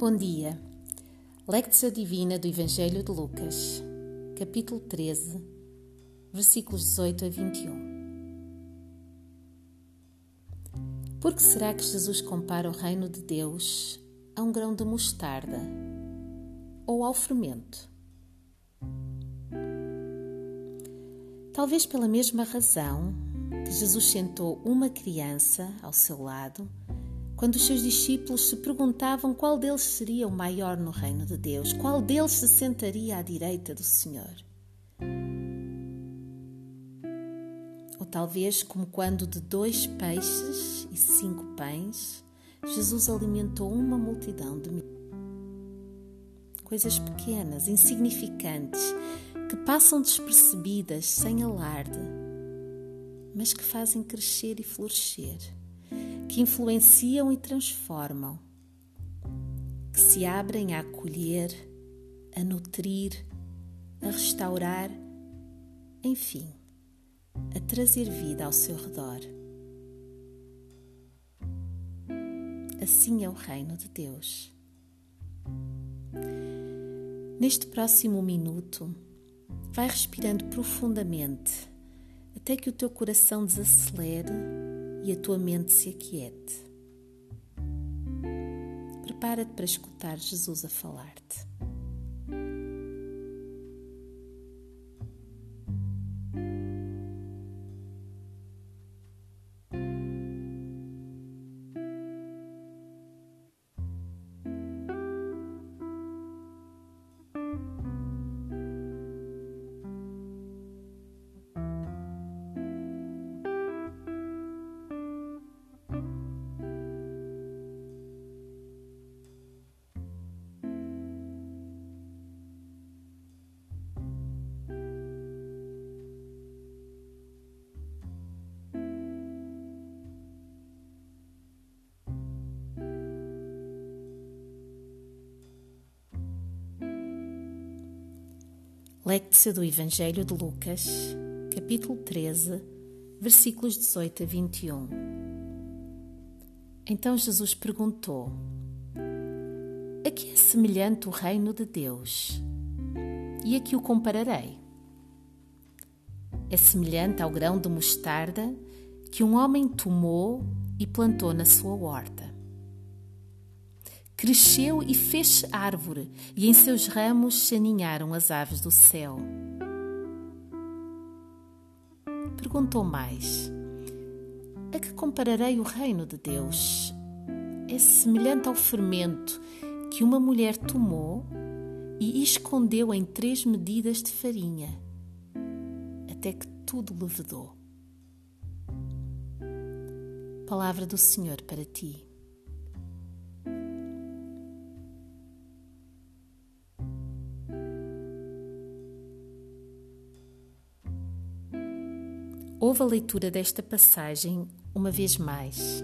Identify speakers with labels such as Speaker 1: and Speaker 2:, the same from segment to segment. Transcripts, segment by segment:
Speaker 1: Bom dia. Lectio Divina do Evangelho de Lucas, capítulo 13, versículos 18 a 21. Por que será que Jesus compara o reino de Deus a um grão de mostarda ou ao fermento? Talvez pela mesma razão que Jesus sentou uma criança ao seu lado quando os seus discípulos se perguntavam qual deles seria o maior no reino de Deus, qual deles se sentaria à direita do Senhor. Ou talvez como quando de dois peixes e cinco pães, Jesus alimentou uma multidão de coisas pequenas, insignificantes, que passam despercebidas, sem alarde, mas que fazem crescer e florescer que influenciam e transformam, que se abrem a acolher, a nutrir, a restaurar, enfim, a trazer vida ao seu redor. Assim é o reino de Deus. Neste próximo minuto, vai respirando profundamente até que o teu coração desacelere e a tua mente se aquiete. Prepara-te para escutar Jesus a falar-te. Lectio do Evangelho de Lucas, capítulo 13, versículos 18 a 21. Então Jesus perguntou: A que é semelhante o reino de Deus? E a que o compararei? É semelhante ao grão de mostarda que um homem tomou e plantou na sua horta cresceu e fez-se árvore, e em seus ramos se aninharam as aves do céu. Perguntou mais: A que compararei o reino de Deus? É semelhante ao fermento que uma mulher tomou e escondeu em três medidas de farinha, até que tudo levedou. Palavra do Senhor para ti. Houve a leitura desta passagem uma vez mais.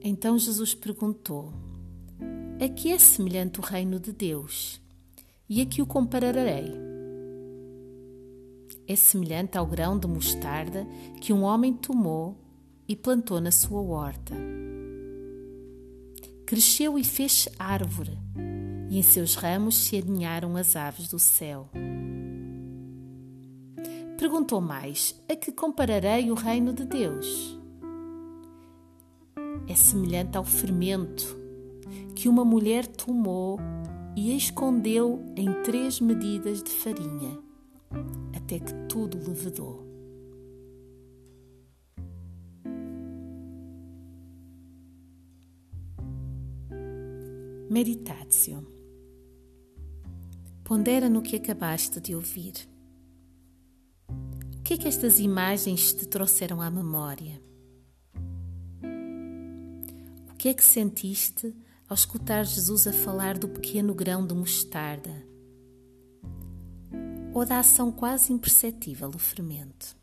Speaker 1: Então Jesus perguntou: A que é semelhante o reino de Deus? E a que o compararei? É semelhante ao grão de mostarda que um homem tomou e plantou na sua horta. Cresceu e fez árvore, e em seus ramos se aninharam as aves do céu. Perguntou mais: A que compararei o reino de Deus? É semelhante ao fermento que uma mulher tomou e escondeu em três medidas de farinha, até que tudo levedou. Meditatio. Pondera no que acabaste de ouvir que é que estas imagens te trouxeram à memória? O que é que sentiste ao escutar Jesus a falar do pequeno grão de mostarda? Ou da ação quase imperceptível do fermento?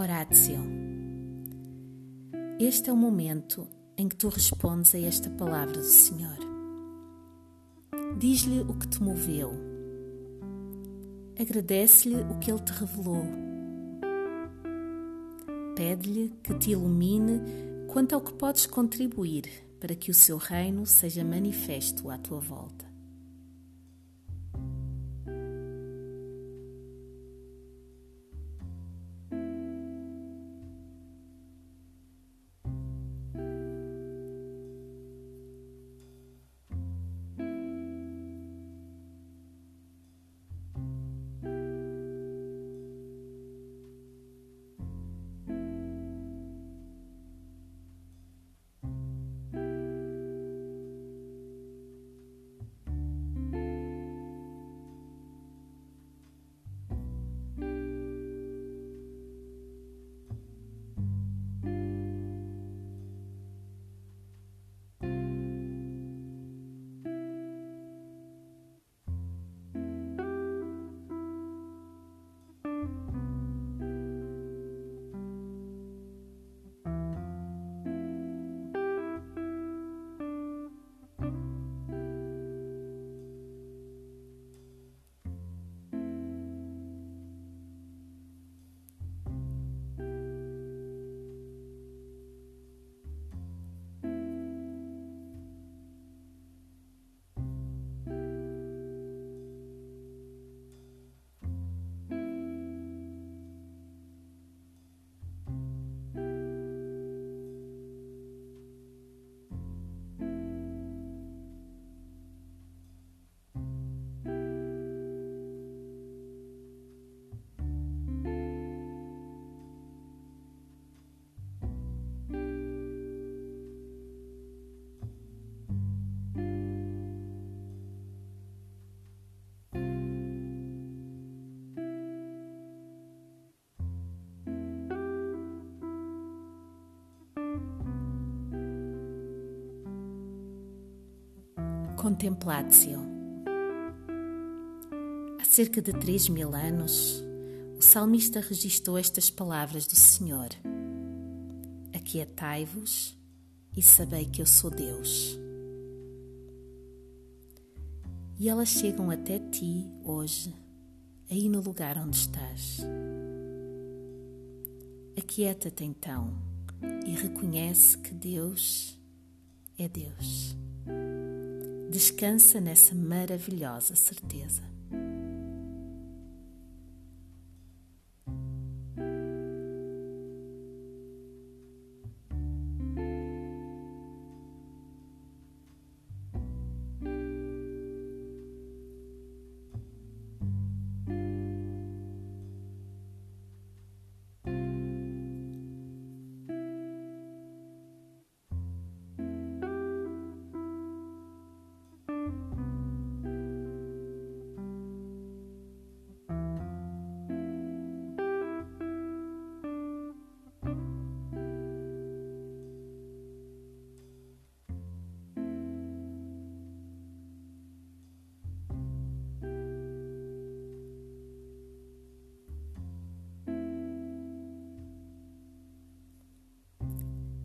Speaker 1: Horácio. Este é o momento em que tu respondes a esta palavra do Senhor. Diz-lhe o que te moveu. Agradece-lhe o que ele te revelou. Pede-lhe que te ilumine quanto ao que podes contribuir para que o seu reino seja manifesto à tua volta. Contemplatio. Há cerca de três mil anos, o salmista registrou estas palavras do Senhor: Aquietai-vos e sabei que eu sou Deus. E elas chegam até ti hoje, aí no lugar onde estás. Aquieta-te então e reconhece que Deus é Deus. Descansa nessa maravilhosa certeza.